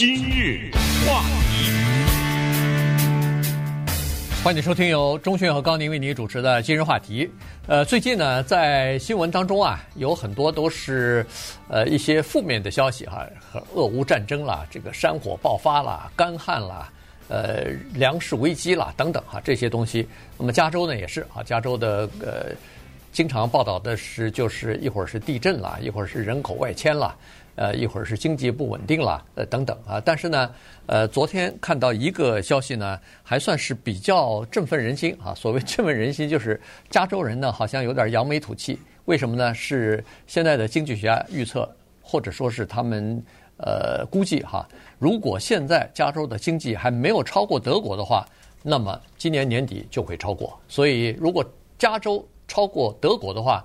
今日话题，欢迎收听由钟迅和高宁为你主持的今日话题。呃，最近呢，在新闻当中啊，有很多都是呃一些负面的消息哈、和俄乌战争啦，这个山火爆发啦，干旱啦，呃，粮食危机啦等等哈、这些东西。那么加州呢也是啊，加州的呃。经常报道的是，就是一会儿是地震啦，一会儿是人口外迁啦，呃，一会儿是经济不稳定了，呃，等等啊。但是呢，呃，昨天看到一个消息呢，还算是比较振奋人心啊。所谓振奋人心，就是加州人呢好像有点扬眉吐气。为什么呢？是现在的经济学家预测，或者说是他们呃估计哈，如果现在加州的经济还没有超过德国的话，那么今年年底就会超过。所以如果加州超过德国的话，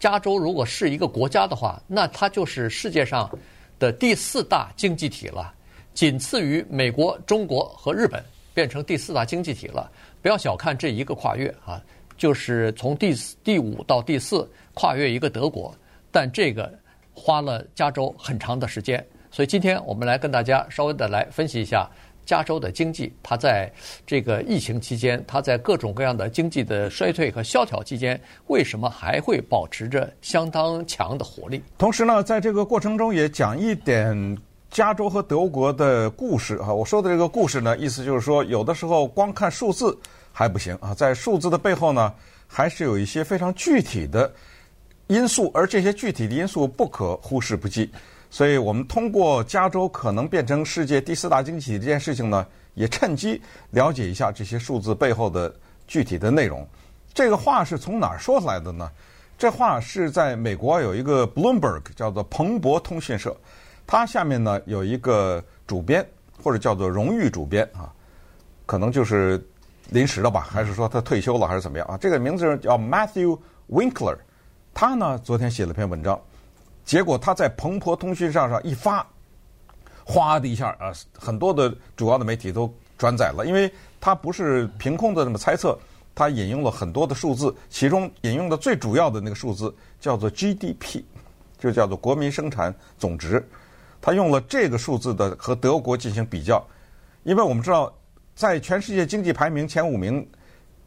加州如果是一个国家的话，那它就是世界上的第四大经济体了，仅次于美国、中国和日本，变成第四大经济体了。不要小看这一个跨越啊，就是从第四第五到第四跨越一个德国，但这个花了加州很长的时间。所以今天我们来跟大家稍微的来分析一下。加州的经济，它在这个疫情期间，它在各种各样的经济的衰退和萧条期间，为什么还会保持着相当强的活力？同时呢，在这个过程中也讲一点加州和德国的故事啊。我说的这个故事呢，意思就是说，有的时候光看数字还不行啊，在数字的背后呢，还是有一些非常具体的因素，而这些具体的因素不可忽视不计。所以我们通过加州可能变成世界第四大经济体这件事情呢，也趁机了解一下这些数字背后的具体的内容。这个话是从哪儿说出来的呢？这话是在美国有一个 Bloomberg 叫做彭博通讯社，它下面呢有一个主编或者叫做荣誉主编啊，可能就是临时的吧，还是说他退休了还是怎么样啊？这个名字叫 Matthew Winkler，他呢昨天写了篇文章。结果他在彭博通讯上上一发，哗的一下啊，很多的主要的媒体都转载了，因为他不是凭空的那么猜测，他引用了很多的数字，其中引用的最主要的那个数字叫做 GDP，就叫做国民生产总值，他用了这个数字的和德国进行比较，因为我们知道在全世界经济排名前五名，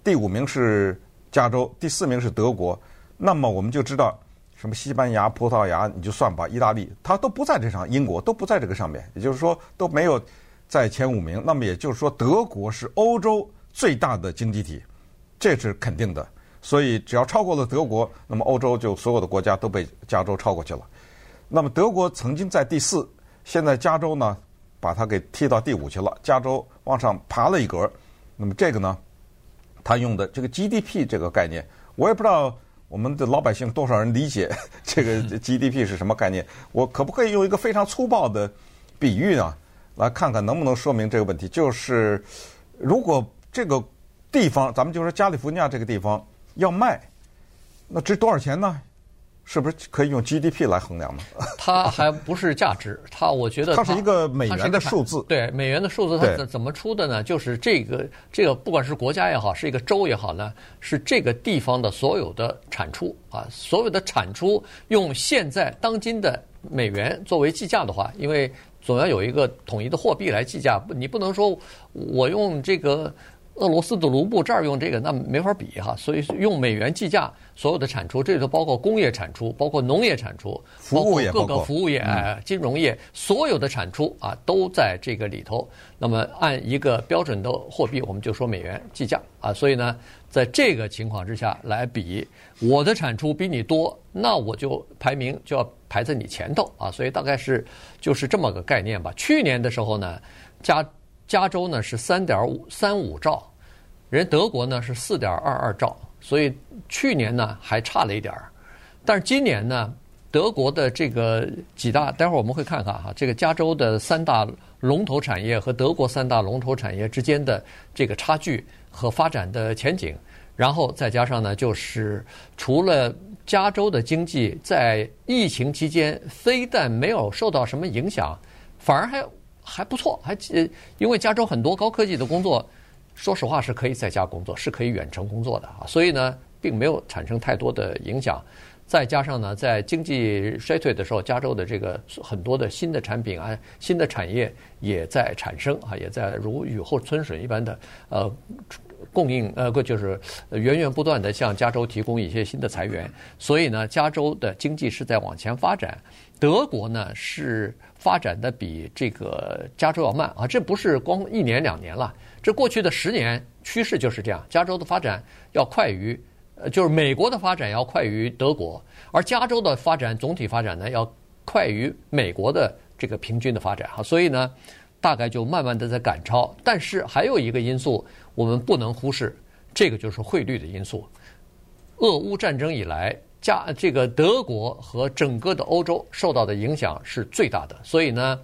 第五名是加州，第四名是德国，那么我们就知道。什么西班牙、葡萄牙，你就算吧，意大利，它都不在这上，英国都不在这个上面，也就是说都没有在前五名。那么也就是说，德国是欧洲最大的经济体，这是肯定的。所以只要超过了德国，那么欧洲就所有的国家都被加州超过去了。那么德国曾经在第四，现在加州呢把它给踢到第五去了，加州往上爬了一格。那么这个呢，他用的这个 GDP 这个概念，我也不知道。我们的老百姓多少人理解 这个 GDP 是什么概念？我可不可以用一个非常粗暴的比喻呢，来看看能不能说明这个问题？就是如果这个地方，咱们就说加利福尼亚这个地方要卖，那值多少钱呢？是不是可以用 GDP 来衡量呢？它还不是价值，它我觉得它，它是一个美元的数字。对，美元的数字，它怎怎么出的呢？就是这个这个，不管是国家也好，是一个州也好呢，是这个地方的所有的产出啊，所有的产出用现在当今的美元作为计价的话，因为总要有一个统一的货币来计价，你不能说我用这个。俄罗斯的卢布这儿用这个，那没法比哈，所以用美元计价所有的产出，这里头包括工业产出，包括农业产出，包括各个服务业、哎、金融业，所有的产出啊都在这个里头。那么按一个标准的货币，我们就说美元计价啊。所以呢，在这个情况之下来比，我的产出比你多，那我就排名就要排在你前头啊。所以大概是就是这么个概念吧。去年的时候呢，加。加州呢是三点五三五兆，人德国呢是四点二二兆，所以去年呢还差了一点儿，但是今年呢，德国的这个几大，待会儿我们会看看哈，这个加州的三大龙头产业和德国三大龙头产业之间的这个差距和发展的前景，然后再加上呢，就是除了加州的经济在疫情期间非但没有受到什么影响，反而还。还不错，还，因为加州很多高科技的工作，说实话是可以在家工作，是可以远程工作的啊，所以呢，并没有产生太多的影响。再加上呢，在经济衰退的时候，加州的这个很多的新的产品啊，新的产业也在产生啊，也在如雨后春笋一般的呃供应呃，就是源源不断的向加州提供一些新的财源。所以呢，加州的经济是在往前发展。德国呢是发展的比这个加州要慢啊，这不是光一年两年了，这过去的十年趋势就是这样，加州的发展要快于。呃，就是美国的发展要快于德国，而加州的发展总体发展呢要快于美国的这个平均的发展哈，所以呢，大概就慢慢的在赶超。但是还有一个因素我们不能忽视，这个就是汇率的因素。俄乌战争以来，加这个德国和整个的欧洲受到的影响是最大的，所以呢，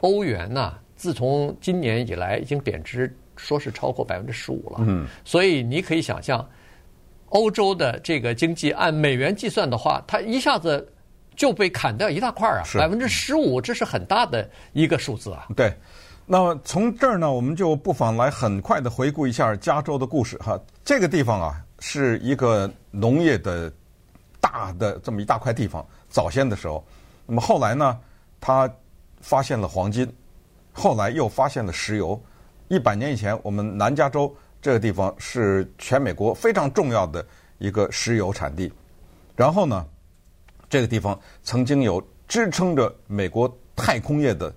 欧元呢，自从今年以来已经贬值，说是超过百分之十五了。嗯，所以你可以想象。欧洲的这个经济按美元计算的话，它一下子就被砍掉一大块啊，百分之十五，这是很大的一个数字啊。对，那么从这儿呢，我们就不妨来很快的回顾一下加州的故事哈。这个地方啊，是一个农业的大的这么一大块地方。早先的时候，那么后来呢，他发现了黄金，后来又发现了石油。一百年以前，我们南加州。这个地方是全美国非常重要的一个石油产地，然后呢，这个地方曾经有支撑着美国太空业的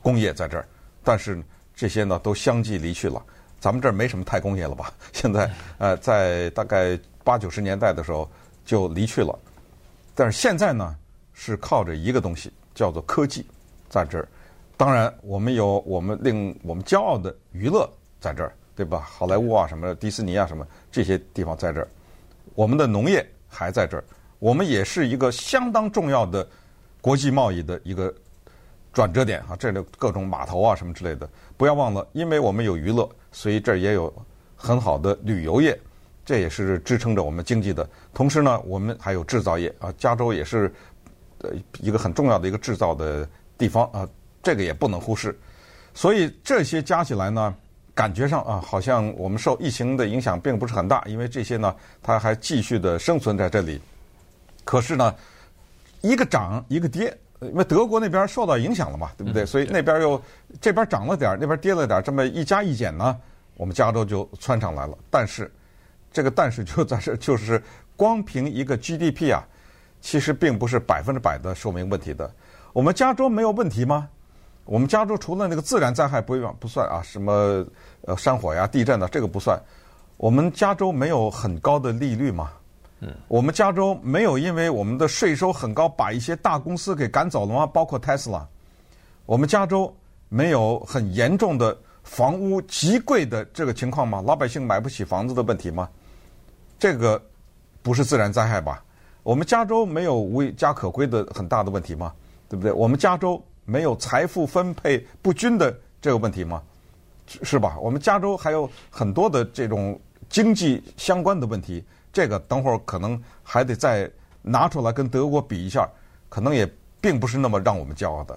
工业在这儿，但是这些呢都相继离去了。咱们这儿没什么太工业了吧？现在 呃，在大概八九十年代的时候就离去了，但是现在呢是靠着一个东西叫做科技在这儿。当然，我们有我们令我们骄傲的娱乐在这儿。对吧？好莱坞啊，什么迪士尼啊，什么这些地方在这儿，我们的农业还在这儿，我们也是一个相当重要的国际贸易的一个转折点啊。这里各种码头啊，什么之类的，不要忘了，因为我们有娱乐，所以这儿也有很好的旅游业，这也是支撑着我们经济的。同时呢，我们还有制造业啊，加州也是呃一个很重要的一个制造的地方啊，这个也不能忽视。所以这些加起来呢。感觉上啊，好像我们受疫情的影响并不是很大，因为这些呢，它还继续的生存在这里。可是呢，一个涨一个跌，因为德国那边受到影响了嘛，对不对？所以那边又这边涨了点儿，那边跌了点儿，这么一加一减呢，我们加州就窜上来了。但是这个但是就在这，就是光凭一个 GDP 啊，其实并不是百分之百的说明问题的。我们加州没有问题吗？我们加州除了那个自然灾害不不算啊，什么呃山火呀、地震呐，这个不算。我们加州没有很高的利率嘛？嗯。我们加州没有因为我们的税收很高，把一些大公司给赶走了吗？包括特斯拉。我们加州没有很严重的房屋极贵的这个情况吗？老百姓买不起房子的问题吗？这个不是自然灾害吧？我们加州没有无家可归的很大的问题吗？对不对？我们加州。没有财富分配不均的这个问题吗？是吧？我们加州还有很多的这种经济相关的问题，这个等会儿可能还得再拿出来跟德国比一下，可能也并不是那么让我们骄傲的。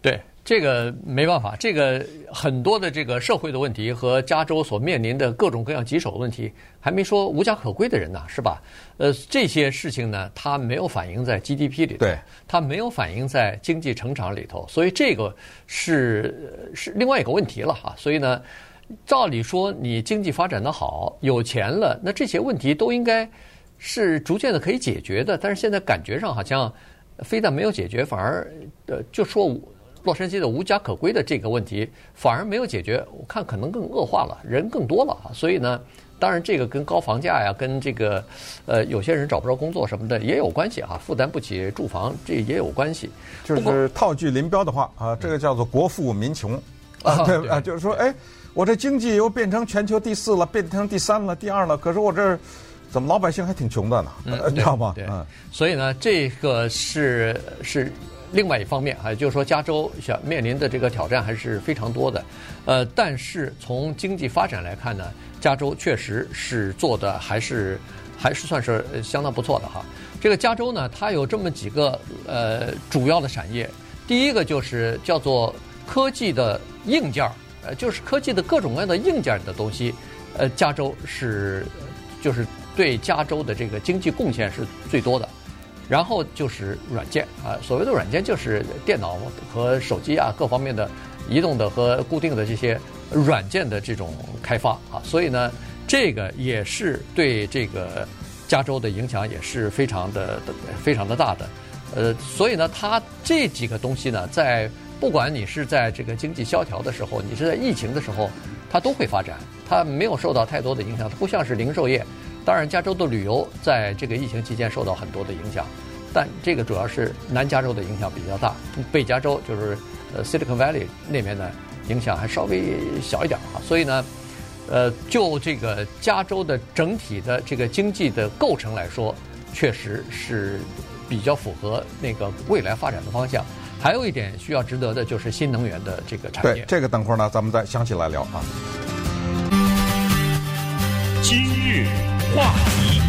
对。这个没办法，这个很多的这个社会的问题和加州所面临的各种各样棘手的问题，还没说无家可归的人呢，是吧？呃，这些事情呢，它没有反映在 GDP 里头，对，它没有反映在经济成长里头，所以这个是是另外一个问题了哈。所以呢，照理说你经济发展的好，有钱了，那这些问题都应该是逐渐的可以解决的，但是现在感觉上好像非但没有解决，反而呃就说。洛杉矶的无家可归的这个问题反而没有解决，我看可能更恶化了，人更多了啊。所以呢，当然这个跟高房价呀，跟这个呃有些人找不着工作什么的也有关系啊，负担不起住房这也有关系。就是套句林彪的话啊，这个叫做国富民穷 啊，对啊，就是说，哎，我这经济又变成全球第四了，变成第三了，第二了，可是我这儿怎么老百姓还挺穷的呢？你知道吗？嗯，所以呢，这个是是。另外一方面，还就是说，加州想面临的这个挑战还是非常多的，呃，但是从经济发展来看呢，加州确实是做的还是还是算是相当不错的哈。这个加州呢，它有这么几个呃主要的产业，第一个就是叫做科技的硬件儿，呃，就是科技的各种各样的硬件的东西，呃，加州是就是对加州的这个经济贡献是最多的。然后就是软件啊，所谓的软件就是电脑和手机啊各方面的移动的和固定的这些软件的这种开发啊，所以呢，这个也是对这个加州的影响也是非常的非常的大的。呃，所以呢，它这几个东西呢，在不管你是在这个经济萧条的时候，你是在疫情的时候，它都会发展，它没有受到太多的影响，它不像是零售业。当然，加州的旅游在这个疫情期间受到很多的影响，但这个主要是南加州的影响比较大，北加州就是呃 Silicon Valley 那边呢影响还稍微小一点啊。所以呢，呃，就这个加州的整体的这个经济的构成来说，确实是比较符合那个未来发展的方向。还有一点需要值得的就是新能源的这个产业。对，这个等会儿呢，咱们再详细来聊啊。今日话题，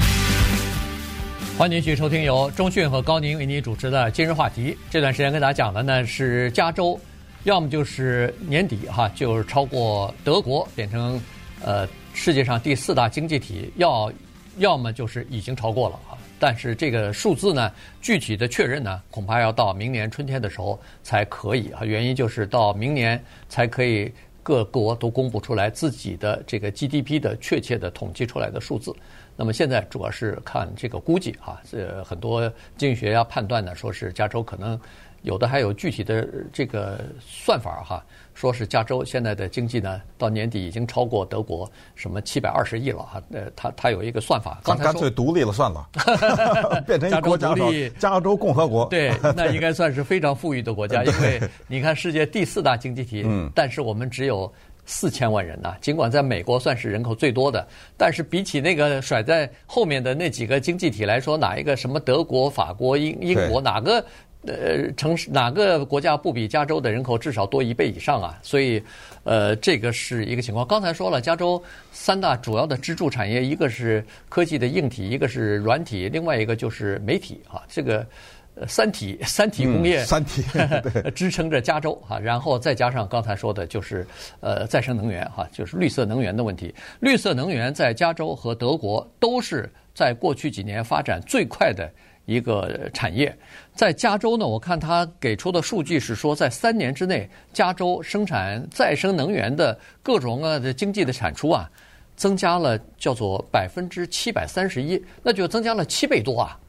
欢迎继续收听由中讯和高宁为您主持的《今日话题》。这段时间跟大家讲的呢是加州，要么就是年底哈，就是超过德国变成呃世界上第四大经济体，要要么就是已经超过了啊。但是这个数字呢，具体的确认呢，恐怕要到明年春天的时候才可以啊。原因就是到明年才可以。各国都公布出来自己的这个 GDP 的确切的统计出来的数字，那么现在主要是看这个估计啊，这很多经济学家判断呢，说是加州可能有的还有具体的这个算法哈。说是加州现在的经济呢，到年底已经超过德国什么七百二十亿了哈。呃，他他有一个算法，刚才干脆独立了算了，变成一个国家，加州共和国。对，那应该算是非常富裕的国家，因为你看世界第四大经济体，嗯，但是我们只有四千万人呐。尽管在美国算是人口最多的，但是比起那个甩在后面的那几个经济体来说，哪一个什么德国、法国、英英国哪个？呃，城市哪个国家不比加州的人口至少多一倍以上啊？所以，呃，这个是一个情况。刚才说了，加州三大主要的支柱产业，一个是科技的硬体，一个是软体，另外一个就是媒体啊。这个三体三体工业，嗯、三体 支撑着加州啊。然后再加上刚才说的，就是呃再生能源哈，就是绿色能源的问题。绿色能源在加州和德国都是在过去几年发展最快的。一个产业，在加州呢，我看他给出的数据是说，在三年之内，加州生产再生能源的各种啊的经济的产出啊，增加了叫做百分之七百三十一，那就增加了七倍多啊。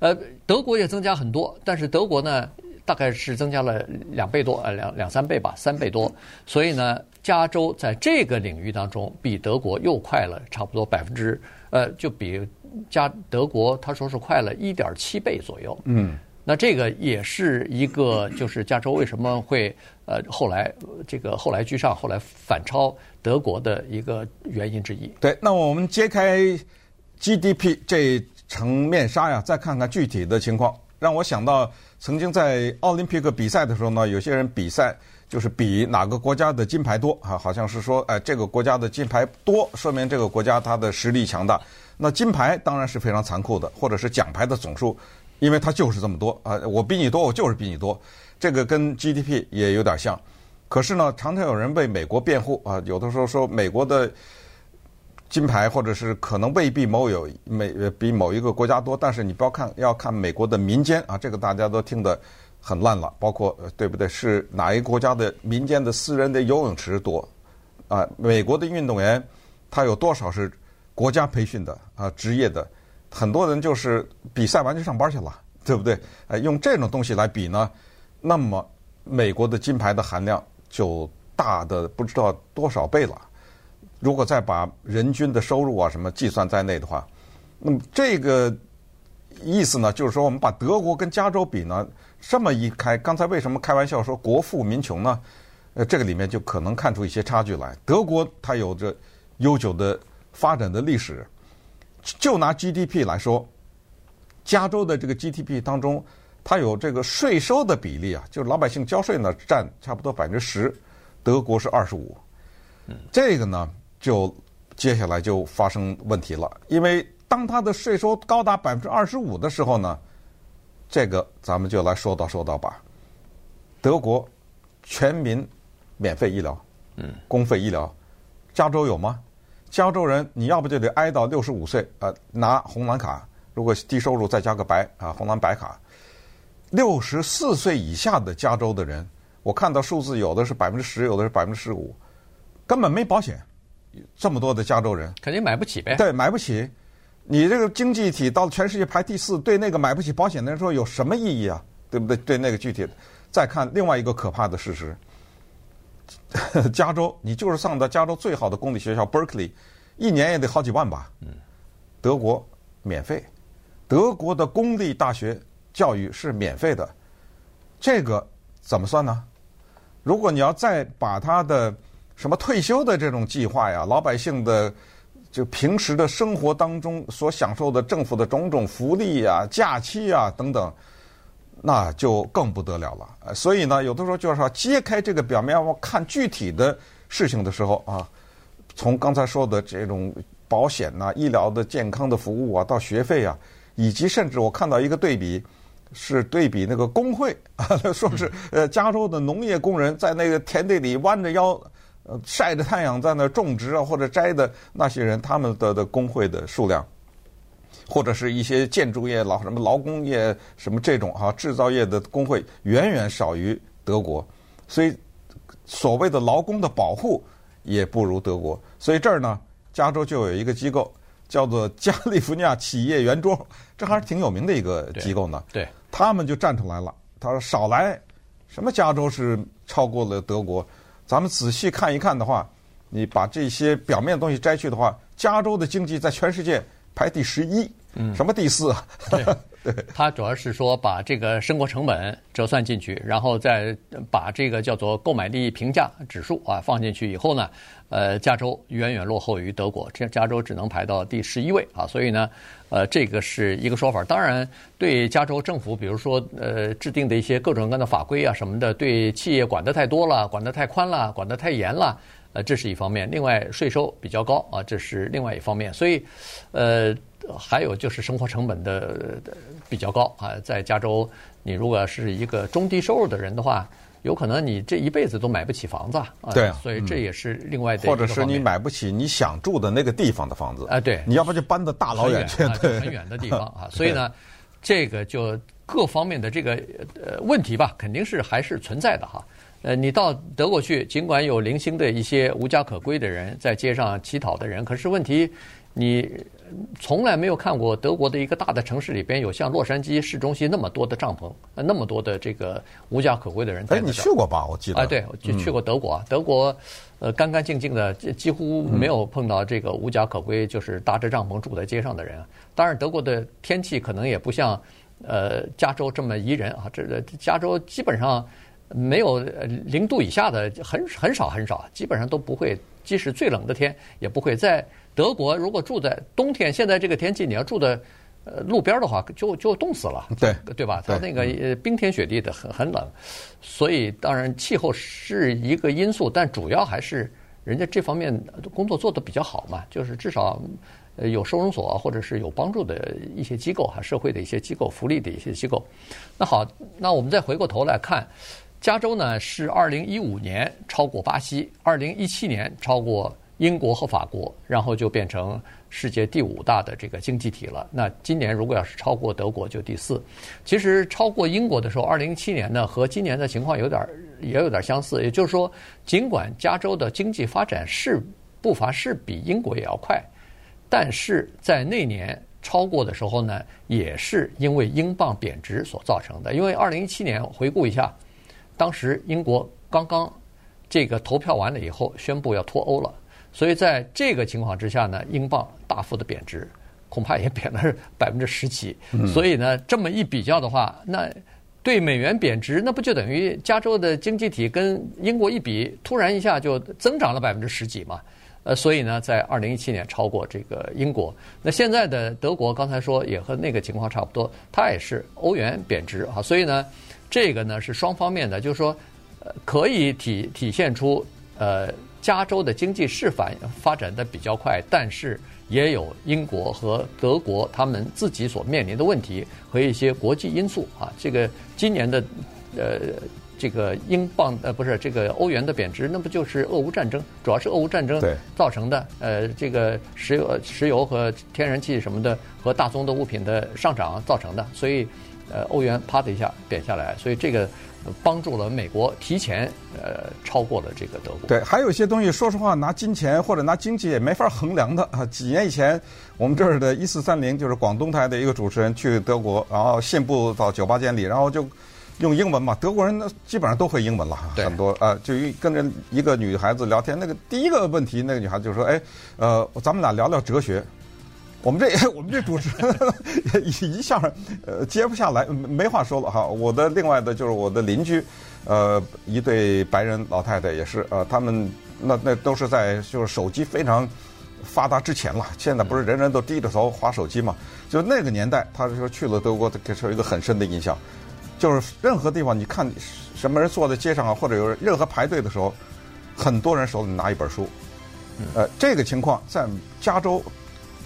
呃，德国也增加很多，但是德国呢，大概是增加了两倍多，呃，两两三倍吧，三倍多。所以呢，加州在这个领域当中比德国又快了差不多百分之，呃，就比。加德国，他说是快了一点七倍左右。嗯，那这个也是一个，就是加州为什么会呃后来这个后来居上，后来反超德国的一个原因之一。对，那我们揭开 GDP 这层面纱呀，再看看具体的情况，让我想到曾经在奥林匹克比赛的时候呢，有些人比赛就是比哪个国家的金牌多啊，好像是说，哎，这个国家的金牌多，说明这个国家它的实力强大。那金牌当然是非常残酷的，或者是奖牌的总数，因为它就是这么多啊！我比你多，我就是比你多。这个跟 GDP 也有点像。可是呢，常常有人为美国辩护啊，有的时候说美国的金牌或者是可能未必某有美比某一个国家多，但是你不要看，要看美国的民间啊，这个大家都听得很烂了。包括对不对？是哪一个国家的民间的私人的游泳池多啊？美国的运动员他有多少是？国家培训的啊，职业的，很多人就是比赛完就上班去了，对不对？哎，用这种东西来比呢，那么美国的金牌的含量就大的不知道多少倍了。如果再把人均的收入啊什么计算在内的话，那么这个意思呢，就是说我们把德国跟加州比呢，这么一开，刚才为什么开玩笑说国富民穷呢？呃，这个里面就可能看出一些差距来。德国它有着悠久的。发展的历史，就拿 GDP 来说，加州的这个 GDP 当中，它有这个税收的比例啊，就是老百姓交税呢占差不多百分之十，德国是二十五，这个呢就接下来就发生问题了，因为当它的税收高达百分之二十五的时候呢，这个咱们就来说道说道吧，德国全民免费医疗，嗯，公费医疗，加州有吗？加州人你要不就得挨到六十五岁，呃，拿红蓝卡，如果低收入再加个白啊红蓝白卡。六十四岁以下的加州的人，我看到数字有的是百分之十，有的是百分之十五，根本没保险。这么多的加州人肯定买不起呗。对，买不起。你这个经济体到全世界排第四，对那个买不起保险的人说有什么意义啊？对不对？对那个具体的。再看另外一个可怕的事实，加州你就是上的加州最好的公立学校 Berkeley，一年也得好几万吧？嗯。德国免费，德国的公立大学。教育是免费的，这个怎么算呢？如果你要再把它的什么退休的这种计划呀，老百姓的就平时的生活当中所享受的政府的种种福利啊、假期啊等等，那就更不得了了。所以呢，有的时候就是说揭开这个表面，我看具体的事情的时候啊，从刚才说的这种保险呐、医疗的健康的服务啊，到学费啊，以及甚至我看到一个对比。是对比那个工会啊，说是呃，加州的农业工人在那个田地里弯着腰，呃，晒着太阳在那种植啊或者摘的那些人，他们的的工会的数量，或者是一些建筑业劳什么劳工业什么这种哈制造业的工会远远少于德国，所以所谓的劳工的保护也不如德国，所以这儿呢，加州就有一个机构。叫做加利福尼亚企业圆桌，这还是挺有名的一个机构呢。对，他们就站出来了。他说：“少来，什么加州是超过了德国？咱们仔细看一看的话，你把这些表面的东西摘去的话，加州的经济在全世界排第十一，嗯，什么第四？对。”它主要是说把这个生活成本折算进去，然后再把这个叫做购买力评价指数啊放进去以后呢，呃，加州远远落后于德国，这加州只能排到第十一位啊。所以呢，呃，这个是一个说法。当然，对加州政府，比如说呃制定的一些各种各样的法规啊什么的，对企业管得太多了，管得太宽了，管得太严了，呃，这是一方面。另外，税收比较高啊，这是另外一方面。所以，呃。还有就是生活成本的比较高啊，在加州，你如果是一个中低收入的人的话，有可能你这一辈子都买不起房子啊。对，所以这也是另外的。或者是你买不起你想住的那个地方的房子。啊，对。你要不就搬到大老远去，对，很远的地方 啊。所以呢，这个就各方面的这个呃问题吧，肯定是还是存在的哈。呃，你到德国去，尽管有零星的一些无家可归的人在街上乞讨的人，可是问题你。从来没有看过德国的一个大的城市里边有像洛杉矶市中心那么多的帐篷，那么多的这个无家可归的人。哎，你去过吧？我记得。哎，对，我就去过德国。德国，呃，干干净净的，几乎没有碰到这个无家可归，就是搭着帐篷住在街上的人。当然，德国的天气可能也不像呃加州这么宜人啊。这个加州基本上没有零度以下的，很很少很少，基本上都不会。即使最冷的天，也不会在。德国如果住在冬天，现在这个天气，你要住在呃路边的话，就就冻死了，对对吧？它那个呃冰天雪地的，很很冷，所以当然气候是一个因素，但主要还是人家这方面工作做得比较好嘛，就是至少呃有收容所或者是有帮助的一些机构哈，社会的一些机构、福利的一些机构。那好，那我们再回过头来看，加州呢是二零一五年超过巴西，二零一七年超过。英国和法国，然后就变成世界第五大的这个经济体了。那今年如果要是超过德国，就第四。其实超过英国的时候，二零一七年呢，和今年的情况有点也有点相似。也就是说，尽管加州的经济发展是步伐是比英国也要快，但是在那年超过的时候呢，也是因为英镑贬值所造成的。因为二零一七年回顾一下，当时英国刚刚这个投票完了以后，宣布要脱欧了。所以在这个情况之下呢，英镑大幅的贬值，恐怕也贬了 百分之十几。所以呢，这么一比较的话，那对美元贬值，那不就等于加州的经济体跟英国一比，突然一下就增长了百分之十几嘛？呃，所以呢，在二零一七年超过这个英国。那现在的德国，刚才说也和那个情况差不多，它也是欧元贬值啊。所以呢，这个呢是双方面的，就是说，呃，可以体体现出呃。加州的经济是反发展的比较快，但是也有英国和德国他们自己所面临的问题和一些国际因素啊。这个今年的呃这个英镑呃不是这个欧元的贬值，那不就是俄乌战争？主要是俄乌战争造成的。呃，这个石油、石油和天然气什么的和大宗的物品的上涨造成的。所以，呃，欧元啪的一下贬下来，所以这个帮助了美国提前呃超过了这个德国。对，还有一些东西，说实话，拿金钱或者拿经济也没法衡量的啊。几年以前，我们这儿的一四三零就是广东台的一个主持人去德国，然后信步到酒吧间里，然后就。用英文嘛，德国人呢基本上都会英文了，很多啊、呃，就跟着一个女孩子聊天，那个第一个问题，那个女孩子就说：“哎，呃，咱们俩聊聊哲学。”我们这 我们这主持人一下呃接不下来，没话说了哈。我的另外的就是我的邻居，呃，一对白人老太太也是，呃，他们那那都是在就是手机非常发达之前了，现在不是人人都低着头划手机嘛？就那个年代，他说去了德国，给出一个很深的印象。就是任何地方，你看什么人坐在街上啊，或者有任何排队的时候，很多人手里拿一本书。呃，这个情况在加州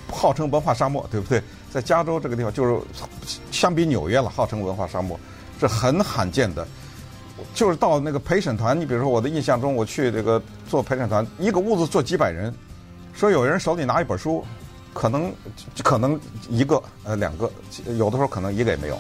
号称文化沙漠，对不对？在加州这个地方，就是 相比纽约了，号称文化沙漠，是很罕见的。就是到那个陪审团，你比如说我的印象中，我去这个做陪审团，一个屋子坐几百人，说有人手里拿一本书，可能可能一个呃两个，有的时候可能一个也没有。